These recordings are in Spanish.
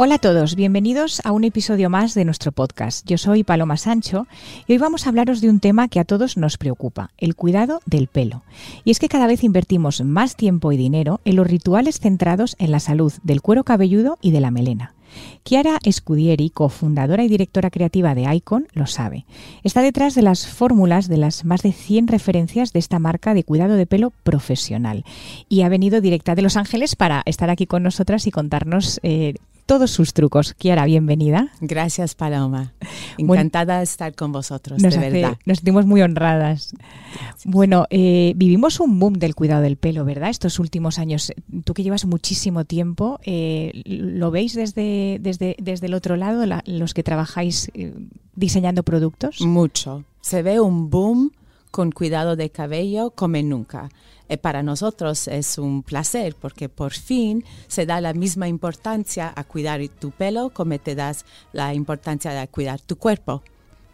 Hola a todos, bienvenidos a un episodio más de nuestro podcast. Yo soy Paloma Sancho y hoy vamos a hablaros de un tema que a todos nos preocupa, el cuidado del pelo. Y es que cada vez invertimos más tiempo y dinero en los rituales centrados en la salud del cuero cabelludo y de la melena. Chiara Scudieri, cofundadora y directora creativa de Icon, lo sabe. Está detrás de las fórmulas de las más de 100 referencias de esta marca de cuidado de pelo profesional. Y ha venido directa de Los Ángeles para estar aquí con nosotras y contarnos eh, todos sus trucos. Kiara, bienvenida. Gracias, Paloma. Encantada de estar con vosotros, de verdad. Nos sentimos muy honradas. Bueno, eh, vivimos un boom del cuidado del pelo, ¿verdad? Estos últimos años. Tú que llevas muchísimo tiempo, eh, ¿lo veis desde, desde, desde el otro lado, los que trabajáis eh, diseñando productos? Mucho. Se ve un boom con cuidado de cabello como nunca. Eh, para nosotros es un placer porque por fin se da la misma importancia a cuidar tu pelo como te das la importancia de cuidar tu cuerpo,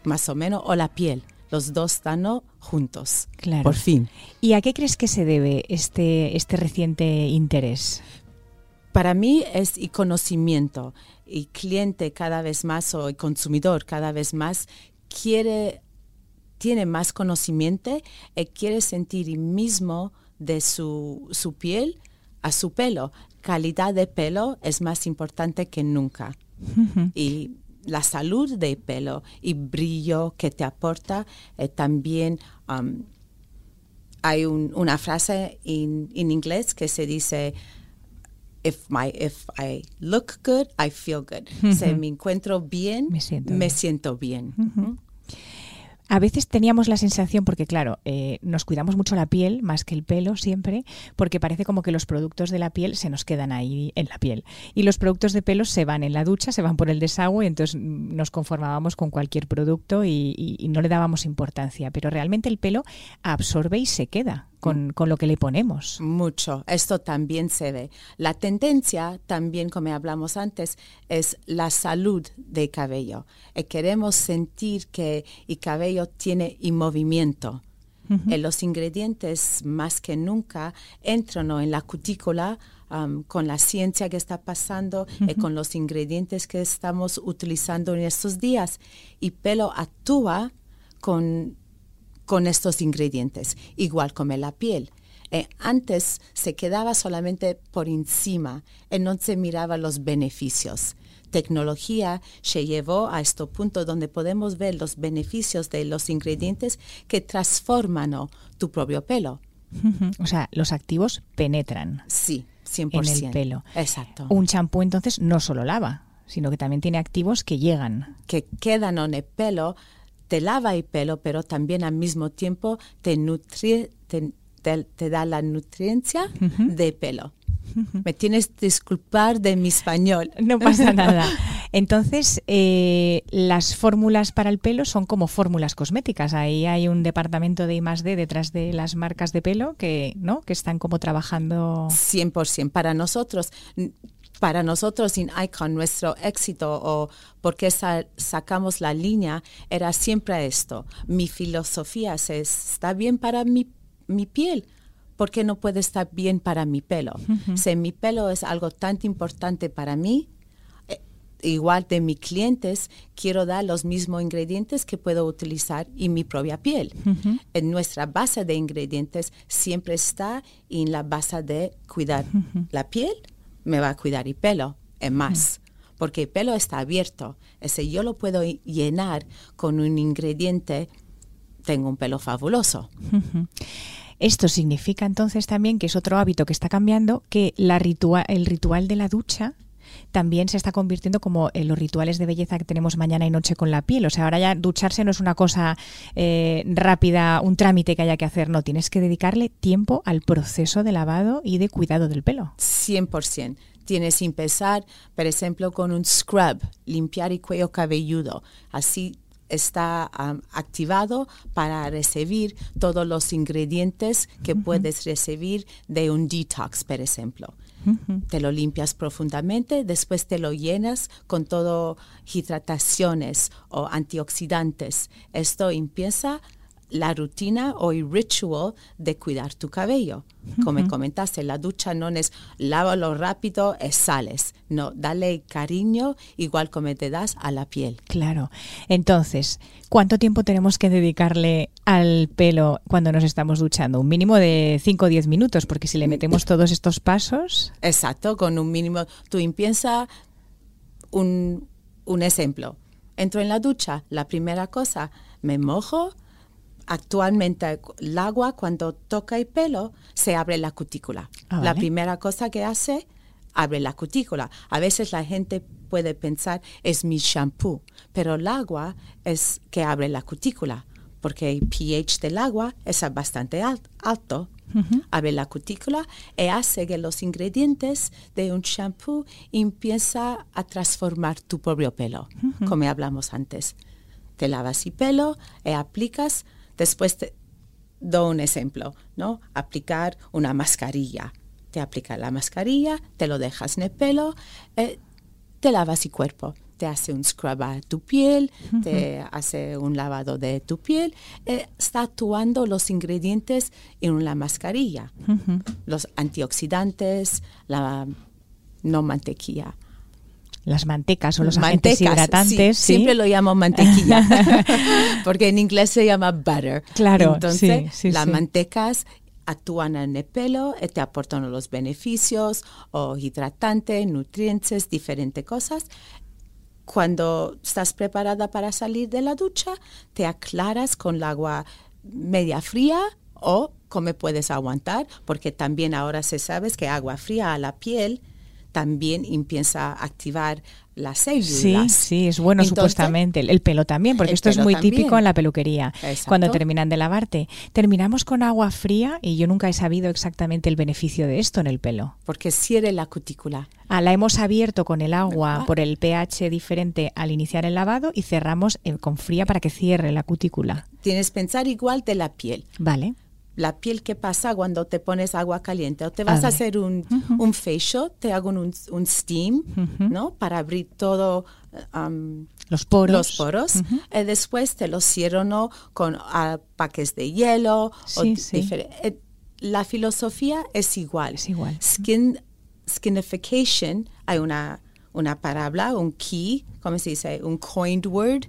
más o menos, o la piel. Los dos están juntos, claro. por fin. ¿Y a qué crees que se debe este, este reciente interés? Para mí es el conocimiento y cliente cada vez más o el consumidor cada vez más quiere tiene más conocimiento y quiere sentir mismo de su, su piel a su pelo. Calidad de pelo es más importante que nunca. Y la salud del pelo y brillo que te aporta eh, también um, hay una frase en inglés que se dice if my if I look good I feel good si me encuentro bien me siento, bien a veces teníamos la sensación, porque claro, eh, nos cuidamos mucho la piel más que el pelo siempre, porque parece como que los productos de la piel se nos quedan ahí en la piel. Y los productos de pelo se van en la ducha, se van por el desagüe, entonces nos conformábamos con cualquier producto y no le dábamos importancia. Pero realmente el pelo absorbe y se queda con, lo que le ponemos. Mucho, esto también se ve. La tendencia, también como hablamos antes, es la salud del cabello. Y eh, queremos sentir que el cabello tiene y movimiento. Eh, los ingredientes más que nunca entran en la cutícula um, con la ciencia que está pasando y eh, con los ingredientes que estamos utilizando en estos días. Y pelo actúa con con estos ingredientes, igual como la piel. Eh, antes se quedaba solamente por encima y no se miraba los beneficios. Tecnología se llevó a este punto donde podemos ver los beneficios de los ingredientes que transforman tu propio pelo. O sea, los activos penetran. Sí, 100%. En el pelo. Exacto. Un champú entonces no solo lava, sino que también tiene activos que llegan. Que quedan en el pelo te lava el pelo, pero también al mismo tiempo te, nutri te, da la nutriencia de pelo. Me tienes que disculpar de mi español. No pasa nada. Entonces, eh, las fórmulas para el pelo son como fórmulas cosméticas. Ahí hay un departamento de I+.D. detrás de las marcas de pelo que, ¿no? que están como trabajando. 100%. Para nosotros, para nosotros en Icon nuestro éxito o porque sacamos la línea era siempre esto. Mi filosofía es, está bien para mi, mi piel, ¿por qué no puede estar bien para mi pelo? Si mi pelo es algo tan importante para mí, eh, igual de mis clientes, quiero dar los mismos ingredientes que puedo utilizar en mi propia piel. En nuestra base de ingredientes siempre está en la base de cuidar la piel me va a cuidar el pelo, es más. Porque el pelo está abierto. Ese yo lo puedo llenar con un ingrediente, tengo un pelo fabuloso. Esto significa entonces también que es otro hábito que está cambiando, que la el ritual de la ducha también se está convirtiendo como en los rituales de belleza que tenemos mañana y noche con la piel. O sea, ahora ya ducharse no es una cosa eh, rápida, un trámite que haya que hacer, no, tienes que dedicarle tiempo al proceso de lavado y de cuidado del pelo. 100%. Tienes que empezar, por ejemplo, con un scrub, limpiar el cuello cabelludo. Así está um, activado para recibir todos los ingredientes que puedes recibir de un detox, por ejemplo. Te lo limpias profundamente, después te lo llenas con todo hidrataciones o antioxidantes. Esto empieza la rutina o el ritual de cuidar tu cabello. Como comentaste, la ducha no es lávalo rápido y sales. No, dale cariño igual como te das a la piel. Claro. Entonces, ¿cuánto tiempo tenemos que dedicarle al pelo cuando nos estamos duchando? Un mínimo de 5 o 10 minutos, porque si le metemos todos estos pasos... Exacto, con un mínimo... Tú empieza un, un ejemplo. Entro en la ducha, la primera cosa, me mojo, actualmente el agua cuando toca el pelo se abre la cutícula. Ah, La vale. primera cosa que hace, abre la cutícula. A veces la gente puede pensar es mi shampoo, pero el agua es que abre la cutícula porque el pH del agua es bastante al- alto. Abre la cutícula y hace que los ingredientes de un shampoo empieza a transformar tu propio pelo, como hablamos antes te lavas el pelo y aplicas, después te doy un ejemplo, ¿no? Aplicar una mascarilla. Te aplica la mascarilla, te lo dejas en el pelo, eh, te lavas el cuerpo. Te hace un scrub a tu piel, te hace un lavado de tu piel, eh, está actuando los ingredientes en la mascarilla, los antioxidantes, la no mantequilla. Las mantecas o los agentes Mantecas, hidratantes. sí, sí. Siempre lo llamo mantequilla, porque en inglés se llama butter. Claro, Entonces, sí, las mantecas actúan en el pelo y te aportan los beneficios o hidratantes, nutrientes, diferentes cosas. Cuando estás preparada para salir de la ducha, te aclaras con el agua media fría o como puedes aguantar, porque también ahora se sabe que agua fría a la piel también empieza a activar las Sí, células. sí, es bueno Entonces, supuestamente. El, el pelo también, porque esto es muy también. típico en la peluquería. Exacto. Cuando terminan de lavarte. Terminamos con agua fría y yo nunca he sabido exactamente el beneficio de esto en el pelo. Porque cierre la cutícula. Ah, la hemos abierto con el agua Ah. por el pH diferente al iniciar el lavado y cerramos eh, con fría para que cierre la cutícula. Tienes que pensar igual de la piel. Vale. La piel que pasa cuando te pones agua caliente o te vas a hacer un, un facial, te hago un, un steam, ¿no? Para abrir todo um, Los poros. los poros. Y después te los cierro ¿no? con paques de hielo. o Sí, sí. eh, La filosofía es igual. Es igual. Skin, skinification, hay una, una palabra, un key, ¿cómo se dice? Un coined word.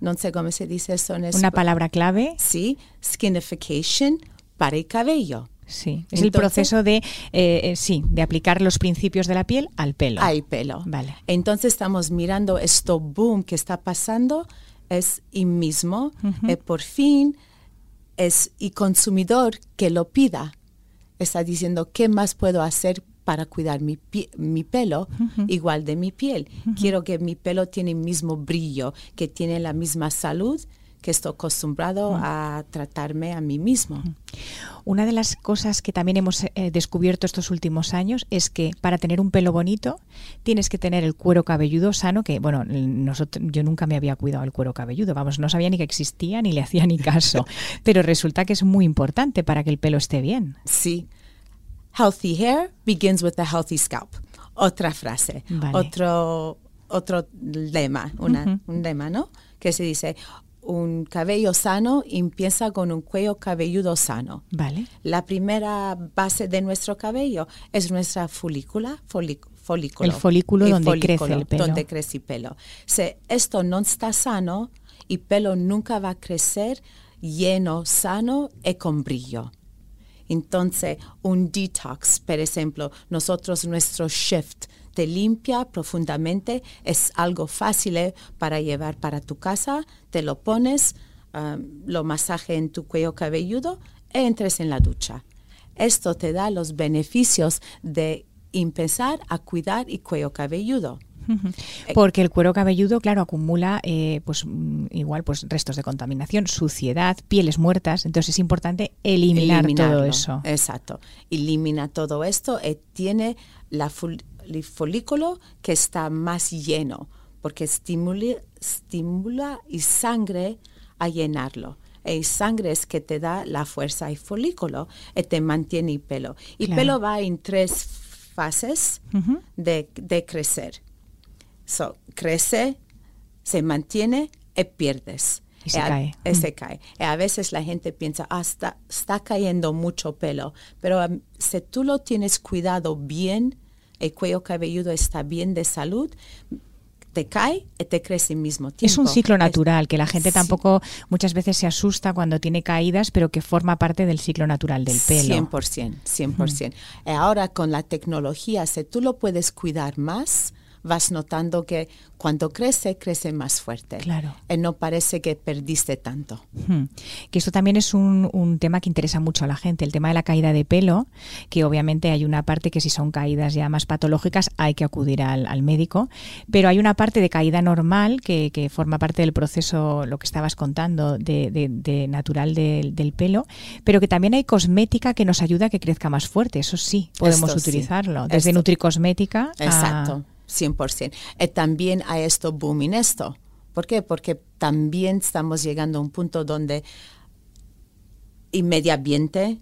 No sé cómo se dice eso en Una palabra clave. Sí, skinification para el cabello. Sí. Es el proceso de, eh, eh, sí, de aplicar los principios de la piel al pelo. Al pelo. Vale. Entonces estamos mirando esto boom que está pasando, es el mismo, eh, por fin es el consumidor que lo pida. Está diciendo, ¿qué más puedo hacer para cuidar mi, mi pelo igual de mi piel? Quiero que mi pelo tiene el mismo brillo, que tiene la misma salud, que estoy acostumbrado a tratarme a mí mismo. Una de las cosas que también hemos eh, descubierto estos últimos años es que para tener un pelo bonito tienes que tener el cuero cabelludo sano, que bueno, nosotros, yo nunca me había cuidado el cuero cabelludo, vamos, no sabía ni que existía ni le hacía ni caso, pero resulta que es muy importante para que el pelo esté bien. Sí. Healthy hair begins with a healthy scalp. Otra frase, Vale. otro, otro lema, una- un lema, ¿no? Que se dice, un cabello sano empieza con un cuello cabelludo sano. Vale. La primera base de nuestro cabello es nuestra folícula, folículo. El folículo donde crece el pelo. Donde crece el pelo. Si esto no está sano, el pelo nunca va a crecer lleno, sano y con brillo. Entonces, un detox, por ejemplo, nosotros nuestro shift te limpia profundamente, es algo fácil eh, para llevar para tu casa, te lo pones, um, lo masaje en tu cuello cabelludo e entres en la ducha. Esto te da los beneficios de empezar a cuidar el cuello cabelludo. Porque el cuero cabelludo, claro, acumula eh, pues mm, igual pues restos de contaminación, suciedad, pieles muertas, entonces es importante eliminar todo eso. Exacto. Elimina todo esto y tiene la el folículo que está más lleno porque estimula, estimula y sangre a llenarlo. Y sangre es que te da la fuerza y folículo y te mantiene el pelo. Y Claro. pelo va en tres fases de, de crecer. So, crece, se mantiene y pierdes. Y se cae. se a veces la gente piensa, ah, está, está cayendo mucho pelo. Pero um, si tú lo tienes cuidado bien, el cuello cabelludo está bien de salud, te cae y te crece al mismo tiempo. Es un ciclo natural, que la gente Sí. tampoco muchas veces se asusta cuando tiene caídas, pero que forma parte del ciclo natural del pelo. 100%, 100%. Y ahora con la tecnología, si tú lo puedes cuidar más, vas notando que cuando crece, crece más fuerte. Claro. Y no parece que perdiste tanto. Ujú. Que esto también es un, un tema que interesa mucho a la gente, el tema de la caída de pelo, que obviamente hay una parte que si son caídas ya más patológicas hay que acudir al, al médico, pero hay una parte de caída normal que, que forma parte del proceso, lo que estabas contando, de, de- de natural del- del pelo, pero que también hay cosmética que nos ayuda a que crezca más fuerte, eso sí, podemos Esto sí. utilizarlo, desde Esto- nutricosmética a- Exacto, 100%. Y también hay esto boom en esto. ¿Por qué? Porque también estamos llegando a un punto donde el medio ambiente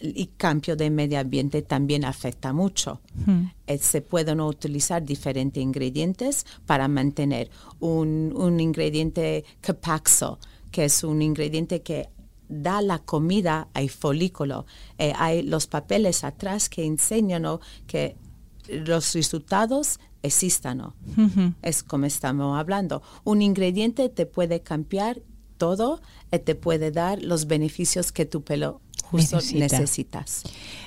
y cambio de medio ambiente también afecta mucho. Ujú. Eh, se pueden utilizar diferentes ingredientes para mantener un, un ingrediente capaxo, que es un ingrediente que da la comida al folículo. Eh, hay los papeles atrás que enseñan que los resultados existan. ¿no? Ujú. Es como estamos hablando. Un ingrediente te puede cambiar todo y te puede dar los beneficios que tu pelo justo Necesita. necesitas.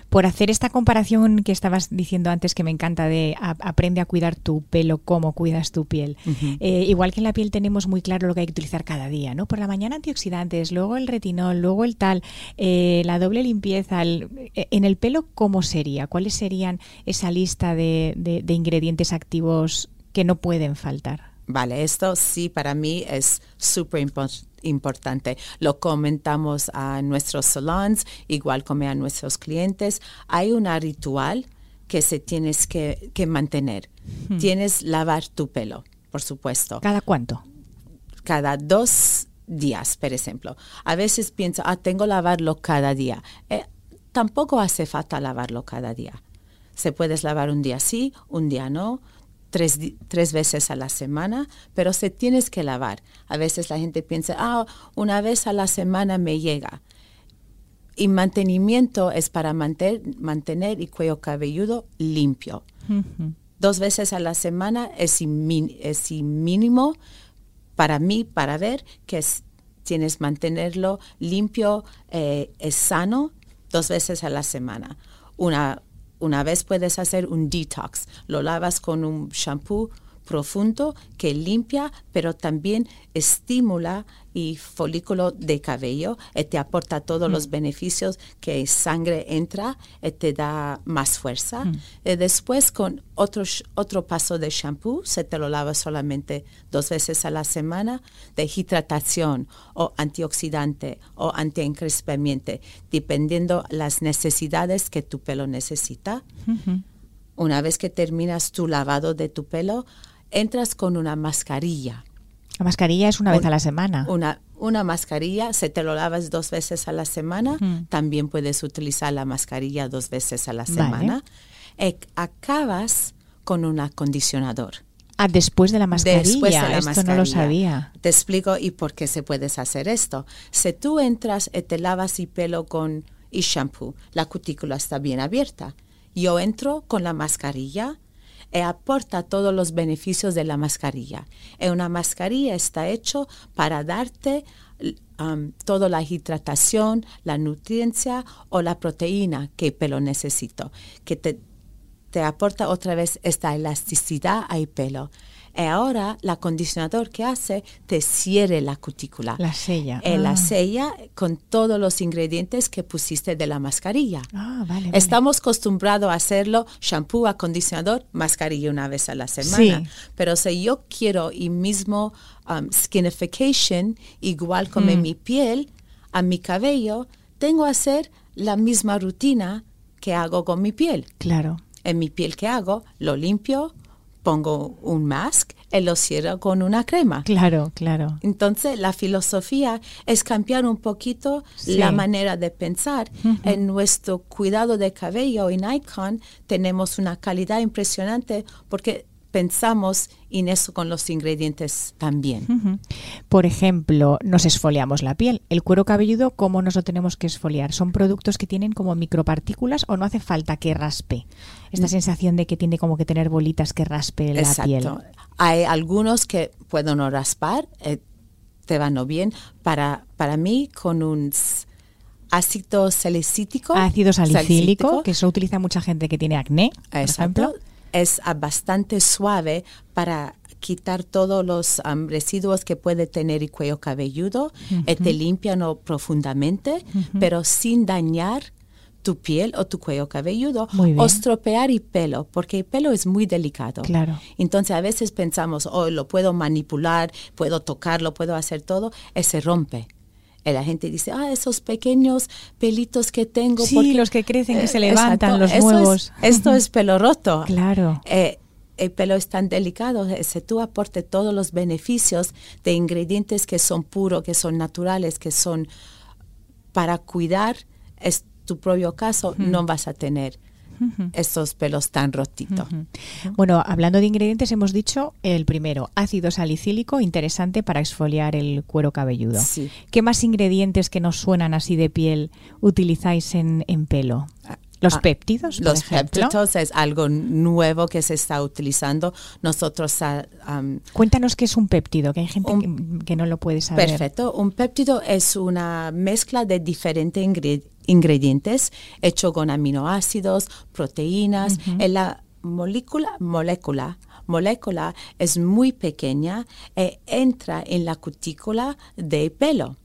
Por hacer esta comparación que estabas diciendo antes que me encanta de a- aprende a cuidar tu pelo como cuidas tu piel. Eh, igual que en la piel tenemos muy claro lo que hay que utilizar cada día, ¿no? Por la mañana antioxidantes, luego el retinol, luego el tal, eh, la doble limpieza. el- eh, en el pelo, ¿cómo sería? ¿Cuáles serían esa lista de, de- de ingredientes activos que no pueden faltar? Vale, esto sí para mí es súper impo- importante. Lo comentamos a nuestros salons, igual como a nuestros clientes. Hay una ritual que se tienes que, que mantener. Tienes lavar tu pelo, por supuesto ¿Cada cuánto? cada dos días, por ejemplo. A veces pienso, ah, tengo que lavarlo cada día. Eh, tampoco hace falta lavarlo cada día. Se puedes lavar un día sí, un día no, tres, tres veces a la semana, pero se tienes que lavar. A veces la gente piensa, ah, una vez a la semana me llega. Y mantenimiento es para manter- mantener el cuello cabelludo limpio dos veces a la semana es, es el mínimo para mí, para ver que es- tienes mantenerlo limpio, eh, es sano, dos veces a la semana. Una, una vez puedes hacer un detox, lo lavas con un shampoo profundo que limpia, pero también estimula y folículo de cabello y te aporta todos los beneficios que sangre entra y te da más fuerza. Y después con otro, otro paso de shampoo, se te lo lava solamente dos veces a la semana, de hidratación o antioxidante o antiencrespamiento, dependiendo las necesidades que tu pelo necesita. Una vez que terminas tu lavado de tu pelo, entras con una mascarilla. La mascarilla es una vez Un- a la semana. Una, una mascarilla, si te lo lavas dos veces a la semana, también puedes utilizar la mascarilla dos veces a la Vale. semana. Y acabas con un acondicionador. Ah, después de la mascarilla. Después de la Esto no lo mascarilla. sabía. Te explico y por qué se puedes hacer esto. Si tú entras y te lavas el pelo con el shampoo, la cutícula está bien abierta. Yo entro con la mascarilla y aporta todos los beneficios de la mascarilla. Y una mascarilla está hecho para darte um, toda la hidratación, la nutriencia o la proteína que el pelo necesita, que te, te aporta otra vez esta elasticidad al pelo. Y ahora el acondicionador que hace te cierre la cutícula. La sella. Eh, La Ah. sella con todos los ingredientes que pusiste de la mascarilla. Ah, vale, vale. Estamos acostumbrados a hacerlo shampoo, acondicionador, mascarilla una vez a la semana. Sí. Pero si yo quiero el mismo um, skinification, igual como Mm. en mi piel, a mi cabello, tengo que hacer la misma rutina que hago con mi piel. Claro. En mi piel que hago, lo limpio pongo un mask y lo cierro con una crema. Claro, claro. Entonces, la filosofía es cambiar un poquito Sí. la manera de pensar. En nuestro cuidado de cabello en Icon tenemos una calidad impresionante porque pensamos en eso con los ingredientes también. Por ejemplo, nos esfoliamos la piel. El cuero cabelludo, ¿cómo nos lo tenemos que esfoliar? ¿Son productos que tienen como micropartículas o no hace falta que raspe? Esta sensación de que tiene como que tener bolitas que raspe la piel. Hay algunos que pueden no raspar, eh, te van bien. Para, para mí, con un ácido salicílico, Ácido salicílico, que eso utiliza mucha gente que tiene acné, por Exacto. ejemplo. Es ah, bastante suave para quitar todos los residuos que puede tener el cuello cabelludo. y te limpian profundamente, pero sin dañar tu piel o tu cuello cabelludo o estropear el pelo, porque el pelo es muy delicado. Claro. Entonces a veces pensamos, oh, lo puedo manipular, puedo tocarlo, puedo hacer todo, y se rompe. Y la gente dice, ah, esos pequeños pelitos que tengo. Sí, porque-". los que crecen, que se Eh, levantan, los Eso es- nuevos. esto es pelo roto. Claro. Eh, el pelo es tan delicado, eh, si tú aportes todos los beneficios de ingredientes que son puros, que son naturales, que son para cuidar es tu propio caso, no vas a tener estos pelos tan rotitos. Bueno, hablando de ingredientes, hemos dicho el primero, ácido salicílico, interesante para exfoliar el cuero cabelludo. Sí. ¿Qué más ingredientes que nos suenan así de piel utilizáis en, en pelo? Los Ah, péptidos, por Los ejemplo. péptidos es algo nuevo que se está utilizando. Nosotros ah, Cuéntanos qué es un péptido, que hay gente Un- que, que no lo puede saber. Perfecto. Un péptido es una mezcla de diferentes ingre- ingredientes hecho con aminoácidos, proteínas. En la molécula, molécula, molécula es muy pequeña e entra en la cutícula del pelo.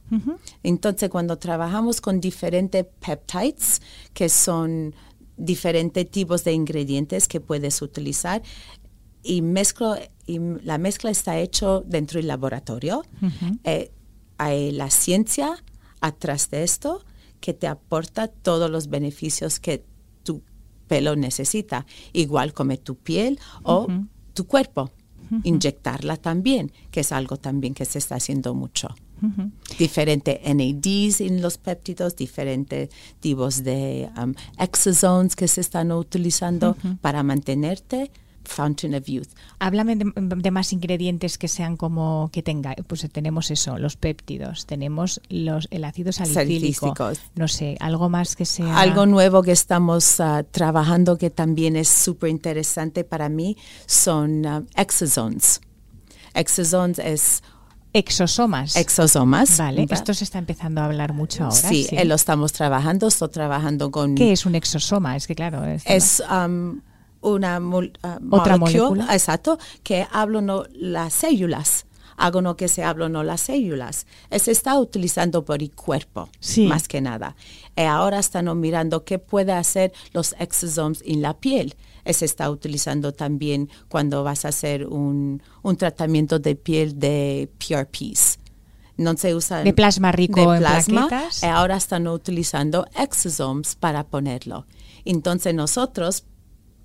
Entonces, cuando trabajamos con diferentes peptides, que son diferentes tipos de ingredientes que puedes utilizar, y mezclo y la mezcla está hecho dentro del laboratorio. Eh, hay la ciencia atrás de esto que te aporta todos los beneficios que tu pelo necesita, igual como tu piel o tu cuerpo. Inyectarla también, que es algo también que se está haciendo mucho. Diferentes NADs en los péptidos, diferentes tipos de um, exosomes que se están utilizando para mantenerte Fountain of Youth. Háblame de, de más ingredientes que sean como que tenga. Pues tenemos eso, los péptidos, tenemos los, el ácido salicílico. No sé, algo más que sea. Algo nuevo que estamos ah, trabajando que también es súper interesante para mí son ah, exosomes. Exosomes es Exosomas. exosomas. Vale, ¿verdad? esto se está empezando a hablar mucho ahora. sí, sí. eh, lo estamos trabajando. Estoy trabajando con... ¿Qué es un exosoma? Es que claro, no- Es um, una mol- ah, Otra molécula. Exacto, que hablan no, las células. Hago no que se hablan no las células. Eh, Se está utilizando por el cuerpo, Sí. más que nada. Y ahora están mirando qué puede hacer los exosomes en la piel. Eh, Se está utilizando también cuando vas a hacer un, un tratamiento de piel de PRPs. No se usa De plasma rico de en plasma, plaquetas. y ahora están utilizando exosomes para ponerlo. Entonces nosotros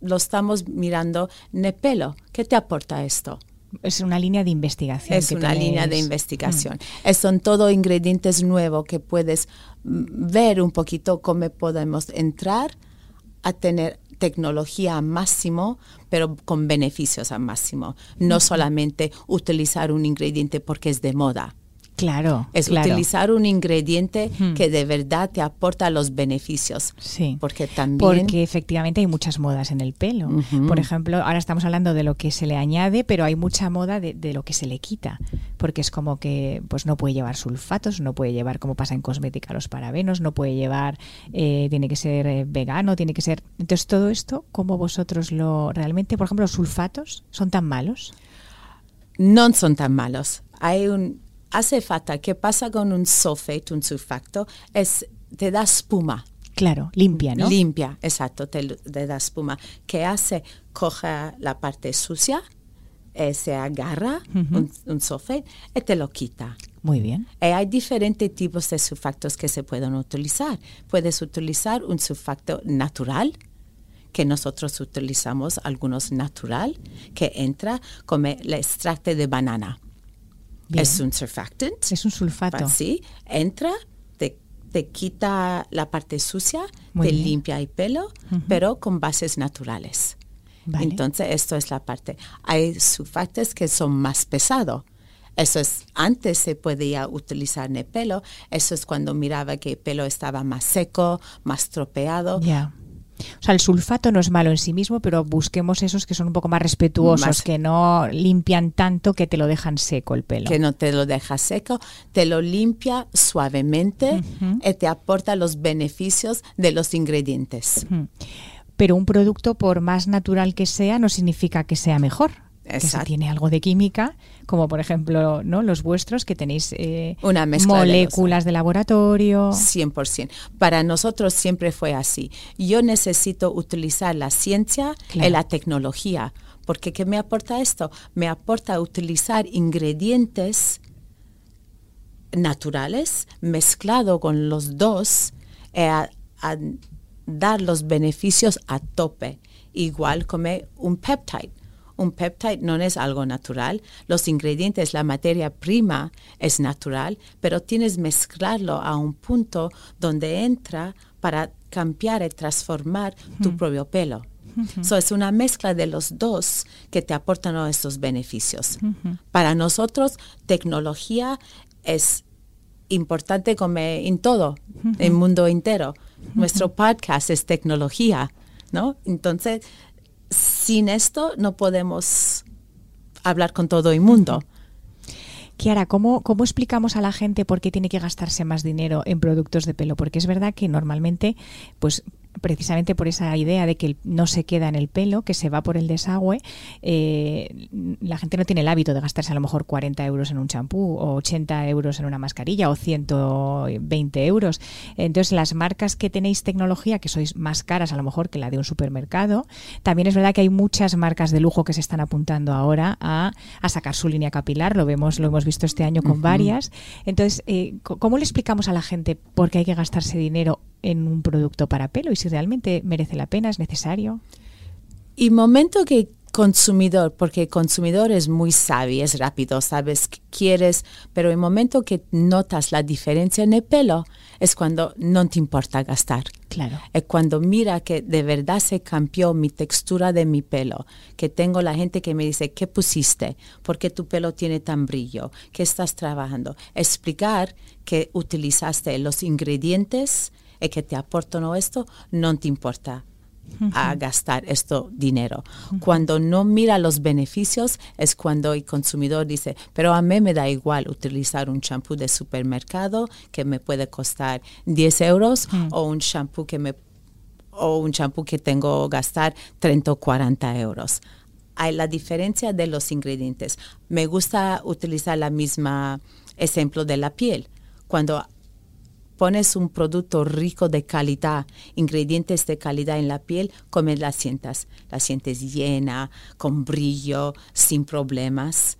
lo estamos mirando en el pelo. ¿Qué te aporta esto? es una línea de investigación. Es que una línea de investigación. Es- son todo ingredientes nuevos que puedes mm, ver un poquito cómo podemos entrar a tener tecnología a máximo, pero con beneficios a máximo. No solamente utilizar un ingrediente porque es de moda. Claro, Es claro. utilizar un ingrediente que de verdad te aporta los beneficios. Sí. Porque también... Porque efectivamente hay muchas modas en el pelo. Por ejemplo, ahora estamos hablando de lo que se le añade, pero hay mucha moda de, de lo que se le quita. Porque es como que pues no puede llevar sulfatos, no puede llevar, como pasa en cosmética, los parabenos, no puede llevar, eh, tiene que ser eh, vegano, tiene que ser. Entonces, todo esto, ¿cómo vosotros lo realmente, por ejemplo, los sulfatos son tan malos? no son tan malos. Hay un hace falta que pasa con un sulfate, un sulfacto, es te da espuma. Claro, limpia, ¿no? Limpia, exacto, te, da espuma. Que hace? Coge la parte sucia, eh, se agarra un, un sulfate y te lo quita. Muy bien. Y hay diferentes tipos de sulfactos que se pueden utilizar. Puedes utilizar un sulfacto natural, que nosotros utilizamos, algunos natural, que entra como el extracto de banana. Es un surfactant. Es un sulfato. Sí, entra, te, quita la parte sucia, te limpia el pelo, pero con bases naturales. Entonces, esto es la parte. Hay sulfatos que son más pesados. Eso es, antes se podía utilizar en el pelo, eso es cuando miraba que el pelo estaba más seco, más tropeado. O sea, el sulfato no es malo en sí mismo, pero busquemos esos que son un poco más respetuosos, que no limpian tanto que te lo dejan seco el pelo. Que no te lo deja seco, te lo limpia suavemente y te aporta los beneficios de los ingredientes. Pero un producto, por más natural que sea, no significa que sea mejor. Exacto. Que tiene algo de química, como por ejemplo ¿no? los vuestros que tenéis eh, Una moléculas de, laboratorio. 100%. Para nosotros siempre fue así. Yo necesito utilizar la ciencia y la tecnología, porque ¿qué me aporta esto? Me aporta utilizar ingredientes naturales mezclado con los dos eh, a, a dar los beneficios a tope, igual como un peptide un peptide no es algo natural. Los ingredientes, la materia prima es natural, pero tienes mezclarlo a un punto donde entra para cambiar y transformar tu propio pelo. So, es una mezcla de los dos que te aportan estos beneficios. Para nosotros, tecnología es importante como en todo, en el mundo entero. Nuestro podcast es tecnología, ¿no? Entonces, sin esto no podemos hablar con todo el mundo. Kiara, ¿cómo, ¿cómo explicamos a la gente por qué tiene que gastarse más dinero en productos de pelo? Porque es verdad que normalmente, pues precisamente por esa idea de que no se queda en el pelo, que se va por el desagüe, eh, la gente no tiene el hábito de gastarse a lo mejor 40 euros en un champú o 80 euros en una mascarilla o 120 euros. Entonces, las marcas que tenéis tecnología, que sois más caras a lo mejor que la de un supermercado, también es verdad que hay muchas marcas de lujo que se están apuntando ahora a, sacar su línea capilar, lo vemos, lo hemos visto este año con varias. Entonces, eh, ¿cómo le explicamos a la gente por qué hay que gastarse dinero en un producto para pelo y si realmente merece la pena, es necesario. Y momento que consumidor, porque el consumidor es muy sabio, es rápido, sabes que quieres, pero el momento que notas la diferencia en el pelo es cuando no te importa gastar. Claro. Es cuando mira que de verdad se cambió mi textura de mi pelo, que tengo la gente que me dice, ¿qué pusiste? ¿Por qué tu pelo tiene tan brillo? ¿Qué estás trabajando? Explicar que utilizaste los ingredientes y que te aportan esto, no te importa a gastar esto dinero. Cuando no mira los beneficios es cuando el consumidor dice, pero a mí me da igual utilizar un champú de supermercado que me puede costar 10 euros o un champú que me o un champú que tengo gastar 30 o 40 euros. Hay la diferencia de los ingredientes. Me gusta utilizar la misma ejemplo de la piel. Cuando pones un producto rico de calidad, ingredientes de calidad en la piel, como la sientas. La sientes llena, con brillo, sin problemas.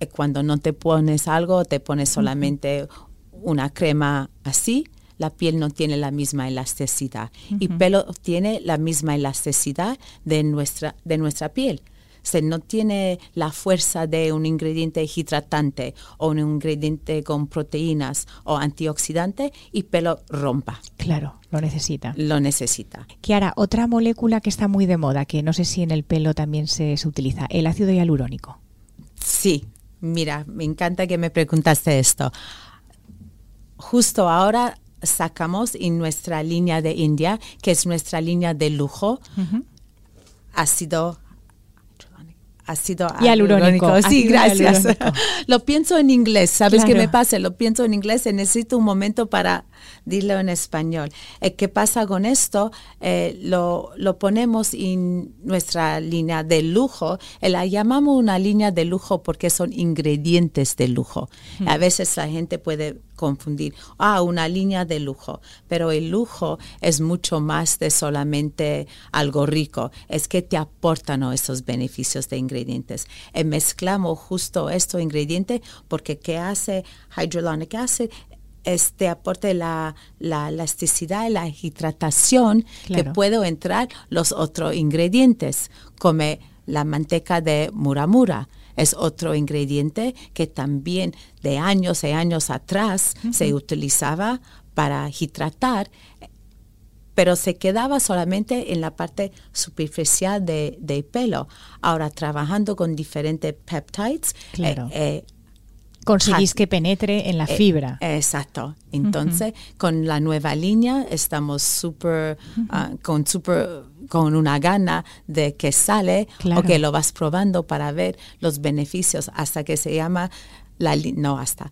Y cuando no te pones algo, te pones solamente una crema así, la piel no tiene la misma elasticidad. Y pelo tiene la misma elasticidad de nuestra, de nuestra piel se no tiene la fuerza de un ingrediente hidratante o un ingrediente con proteínas o antioxidante y pelo rompa. Claro, lo necesita. Lo necesita. Kiara, otra molécula que está muy de moda, que no sé si en el pelo también se, utiliza, el ácido hialurónico. Sí, mira, me encanta que me preguntaste esto. Justo ahora sacamos en nuestra línea de India, que es nuestra línea de lujo, ácido ácido hialurónico. Sí, gracias. lo pienso en inglés, ¿sabes qué me pasa? Lo pienso en inglés y necesito un momento para dilo en español. Eh, ¿Qué pasa con esto? Eh, lo, lo, ponemos en nuestra línea de lujo. Eh, la llamamos una línea de lujo porque son ingredientes de lujo. Hmm. A veces la gente puede confundir, ah, una línea de lujo, pero el lujo es mucho más de solamente algo rico, es que te aportan esos beneficios de ingredientes. mezclamos justo estos ingredientes porque ¿qué hace Hydrolonic Acid? este aporte la, la elasticidad y la hidratación que puedo entrar los otros ingredientes, como la manteca de muramura. Es otro ingrediente que también de años y años atrás se utilizaba para hidratar, pero se quedaba solamente en la parte superficial de, pelo. Ahora, trabajando con diferentes peptides, claro. Eh, eh, conseguís que penetre en la eh, fibra. exacto. Entonces, con la nueva línea estamos súper, ah, con super, con una gana de que sale o que lo vas probando para ver los beneficios hasta que se llama la no hasta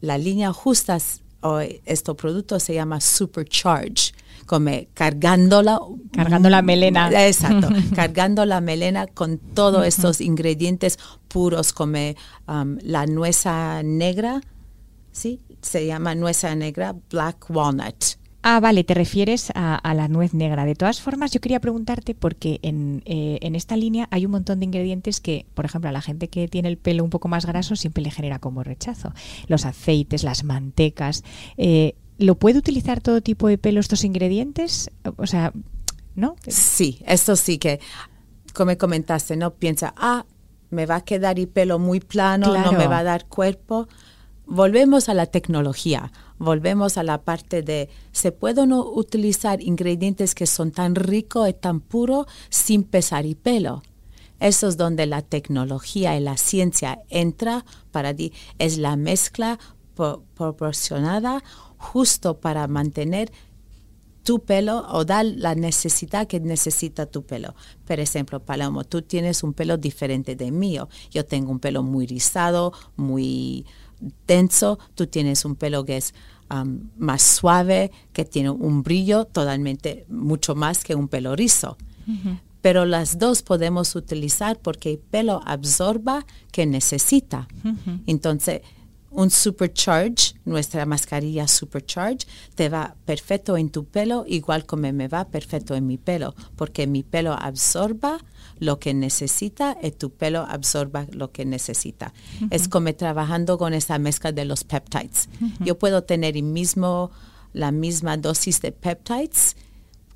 la línea justa o este producto se llama Supercharge como cargándola. Cargando la melena. Exacto, cargando la melena con todos estos ingredientes puros como um, la nueza negra, ¿sí? Se llama nueza negra Black Walnut. Ah, vale, te refieres a, la nuez negra. De todas formas, yo quería preguntarte porque en, eh, en, esta línea hay un montón de ingredientes que, por ejemplo, a la gente que tiene el pelo un poco más graso siempre le genera como rechazo. Los aceites, las mantecas. Eh, ¿Lo puede utilizar todo tipo de pelo estos ingredientes? O sea, ¿no? Sí, esto sí que, como comentaste, no piensa, ah, me va a quedar el pelo muy plano, no me va a dar cuerpo. Volvemos a la tecnología, volvemos a la parte de, ¿se pueden utilizar ingredientes que son tan ricos y tan puros sin pesar el pelo? Eso es donde la tecnología y la ciencia entra para ti. Es la mezcla proporcionada justo para mantener tu pelo o dar la necesidad que necesita tu pelo. Por ejemplo, Palomo, tú tienes un pelo diferente de mío. Yo tengo un pelo muy rizado, muy denso. Tú tienes un pelo que es um, más suave, que tiene un brillo totalmente mucho más que un pelo rizo. Pero las dos podemos utilizar porque el pelo absorba que necesita. Entonces, un supercharge, nuestra mascarilla supercharge, te va perfecto en tu pelo, igual como me va perfecto en mi pelo, porque mi pelo absorba lo que necesita y tu pelo absorba lo que necesita. Es como trabajando con esa mezcla de los peptides. Yo puedo tener el mismo, la misma dosis de peptides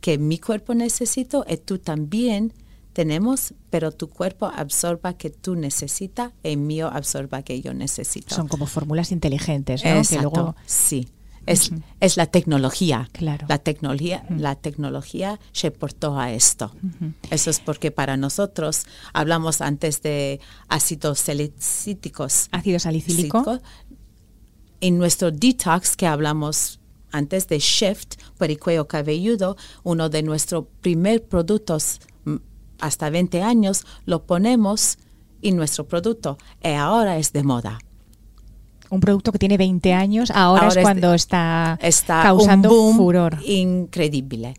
que mi cuerpo necesita y tú también tenemos, pero tu cuerpo absorba que tú necesitas y mío absorba que yo necesito. Son como fórmulas inteligentes, ¿no? Exacto, sí. Es, es, la tecnología. Claro. La tecnología, la tecnología se portó a esto. Eso es porque para nosotros, hablamos antes de ácidos salicíticos. Ácido salicílico. En nuestro detox que hablamos antes de Shift por el cuello cabelludo, uno de nuestros primeros productos hasta 20 años lo ponemos en nuestro producto y ahora es de moda. Un producto que tiene 20 años, ahora, es cuando está, causando un furor. Increíble.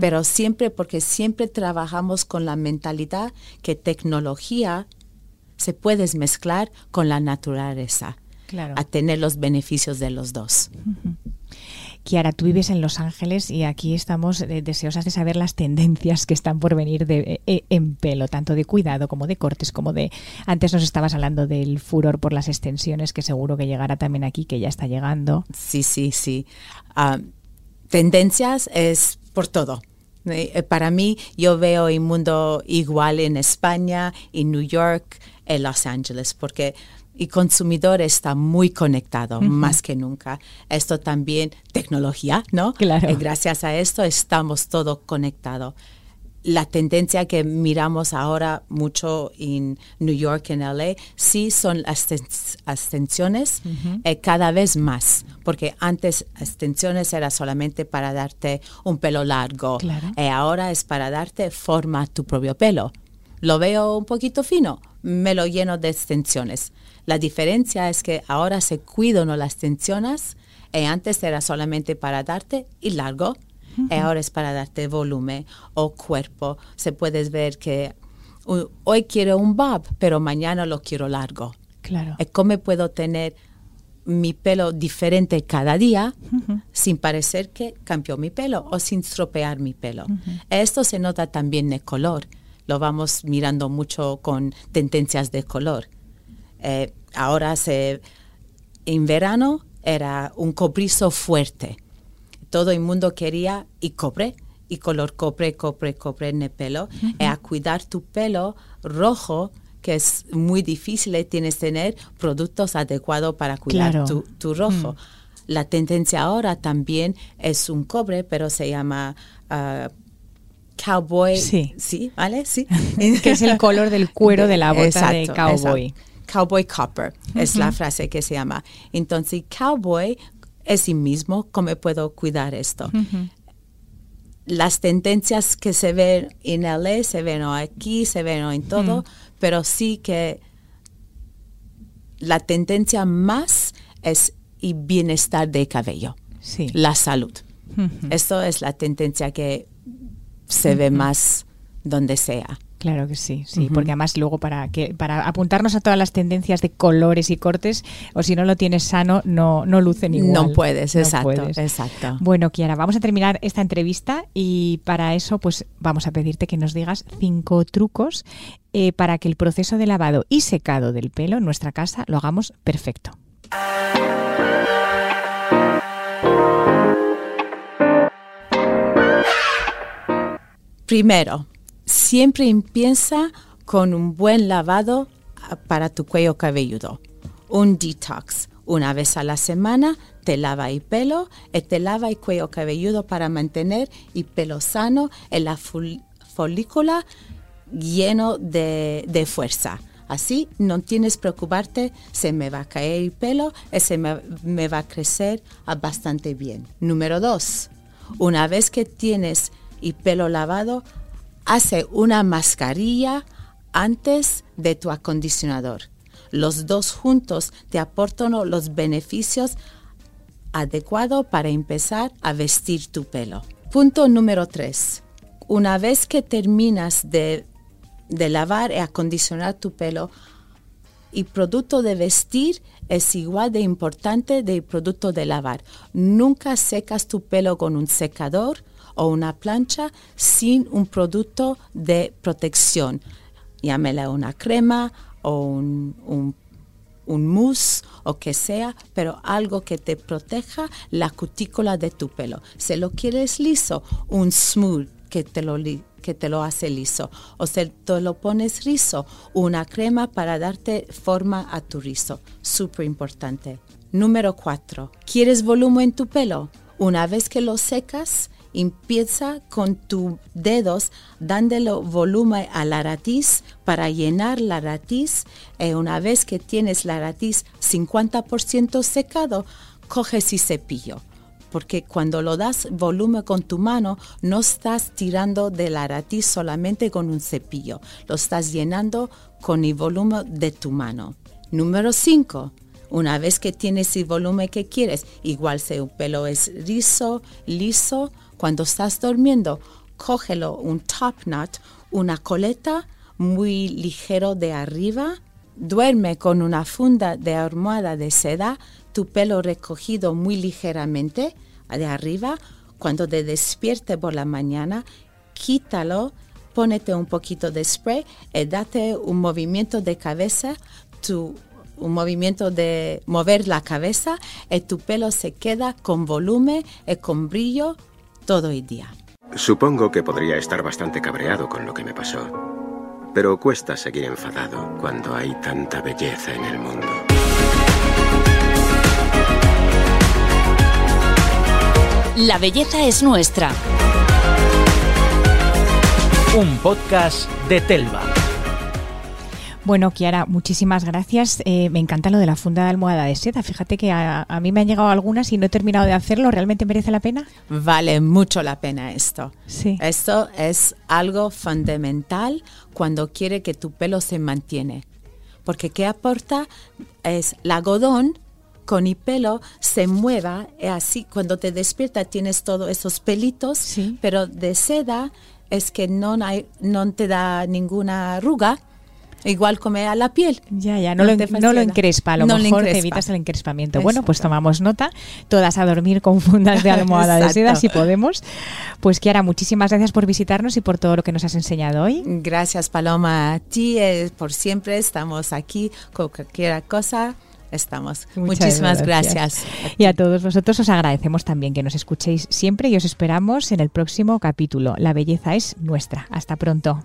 Pero siempre, porque siempre trabajamos con la mentalidad que tecnología se puede mezclar con la naturaleza. A tener los beneficios de los dos. Kiara, tú vives en Los Ángeles y aquí estamos eh, deseosas de saber las tendencias que están por venir de, eh, en pelo, tanto de cuidado como de cortes, como de... Antes nos estabas hablando del furor por las extensiones, que seguro que llegará también aquí, que ya está llegando. Sí, sí, sí. Ah, tendencias es por todo. Eh, para mí, yo veo el mundo igual en España, en New York, en Los Ángeles, porque y consumidor está muy conectado más que nunca. Esto también tecnología, ¿no? Claro. Y gracias a esto estamos todos conectados. La tendencia que miramos ahora mucho en New York, en LA, sí son las extensiones eh, cada vez más, porque antes extensiones era solamente para darte un pelo largo, y eh, ahora es para darte forma a tu propio pelo. Lo veo un poquito fino, me lo lleno de extensiones la diferencia es que ahora se cuidan las tensiones y antes era solamente para darte y largo y ahora es para darte volumen o cuerpo. Se puedes ver que hoy quiero un bob, pero mañana lo quiero largo. Claro. ¿Y cómo puedo tener mi pelo diferente cada día sin parecer que cambió mi pelo o sin estropear mi pelo? Esto se nota también en el color. Lo vamos mirando mucho con tendencias de color. Eh, ahora se, en verano era un cobrizo fuerte. Todo el mundo quería y cobre, y color cobre, cobre, cobre en el pelo, y a cuidar tu pelo rojo, que es muy difícil, tienes que tener productos adecuados para cuidar Claro. tu, tu rojo. La tendencia ahora también es un cobre, pero se llama ah, cowboy. Sí. ¿vale? Sí. que es el color del cuero de la bota de Exacto, cowboy. exacto. Cowboy copper es la frase que se llama. Entonces, cowboy es sí mismo, ¿cómo puedo cuidar esto? Las tendencias que se ven en LA se ven aquí, se ven en todo, pero sí que la tendencia más es el bienestar de cabello, Sí. la salud. Esto es la tendencia que se ve más donde sea. Claro que sí, sí, porque además luego para que para apuntarnos a todas las tendencias de colores y cortes, o si no lo tienes sano, no, no lucen igual. No puedes, No exacto, puedes. exacto. Bueno, Kiara, vamos a terminar esta entrevista y para eso, pues vamos a pedirte que nos digas cinco trucos eh, para que el proceso de lavado y secado del pelo en nuestra casa lo hagamos perfecto. Primero, siempre empieza con un buen lavado ah, para tu cuello cabelludo. Un detox. Una vez a la semana te lava el pelo y te lava el cuello cabelludo para mantener el pelo sano en la fol- folícula lleno de, fuerza. Así no tienes preocuparte, se me va a caer el pelo y se me, me va a crecer ah, bastante bien. Número dos, una vez que tienes el pelo lavado, hace una mascarilla antes de tu acondicionador. Los dos juntos te aportan los beneficios adecuados para empezar a vestir tu pelo. Punto número tres. Una vez que terminas de, lavar y acondicionar tu pelo, el producto de vestir es igual de importante del producto de lavar. Nunca secas tu pelo con un secador o una plancha sin un producto de protección. Llámela una crema o un, un, mousse o que sea, pero algo que te proteja la cutícula de tu pelo. Si lo quieres liso, un smooth que te lo que te lo hace liso. O si te lo pones rizo, una crema para darte forma a tu rizo. Súper importante. Número 4. ¿Quieres volumen en tu pelo? Una vez que lo secas, empieza con tus dedos dándole volumen a la raíz para llenar la raíz. Y una vez que tienes la raíz 50% secado, coges y cepillo porque cuando lo das volumen con tu mano, no estás tirando de la raíz solamente con un cepillo, lo estás llenando con el volumen de tu mano. Número 5. Una vez que tienes el volumen que quieres, igual si un pelo es rizo, liso, cuando estás durmiendo, cógelo un top knot, una coleta muy ligero de arriba, duerme con una funda de almohada de seda, tu pelo recogido muy ligeramente de arriba. Cuando te despierte por la mañana, quítalo, pónete un poquito de spray y date un movimiento de cabeza, un movimiento de mover la cabeza y tu pelo se queda con volumen y con brillo todo el día. Supongo que podría estar bastante cabreado con lo que me pasó. Pero cuesta seguir enfadado cuando hay tanta belleza en el mundo. La belleza es nuestra. Un podcast de Telva. Bueno, Kiara, muchísimas gracias. Eh, me encanta lo de la funda de almohada de seda. Fíjate que a, a mí me han llegado algunas y no he terminado de hacerlo. ¿Realmente merece la pena? Vale mucho la pena esto. Sí. Esto es algo fundamental cuando quiere que tu pelo se mantiene. Porque ¿qué aporta? Es el algodón con el pelo se mueva y así cuando te despierta tienes todos esos pelitos, Sí. pero de seda es que no, hay, no te da ninguna arruga, igual como a la piel. Ya, ya, no, lo, no lo encrespa, a lo No mejor te evitas el encrespamiento. Bueno, pues tomamos nota, todas a dormir con fundas de almohada de seda si podemos. Pues Kiara, muchísimas gracias por visitarnos y por todo lo que nos has enseñado hoy. Gracias Paloma a ti, eh, por siempre estamos aquí con cualquier cosa. estamos. Muchísimas gracias. Y a todos vosotros os agradecemos también que nos escuchéis siempre y os esperamos en el próximo capítulo. La belleza es nuestra. Hasta pronto.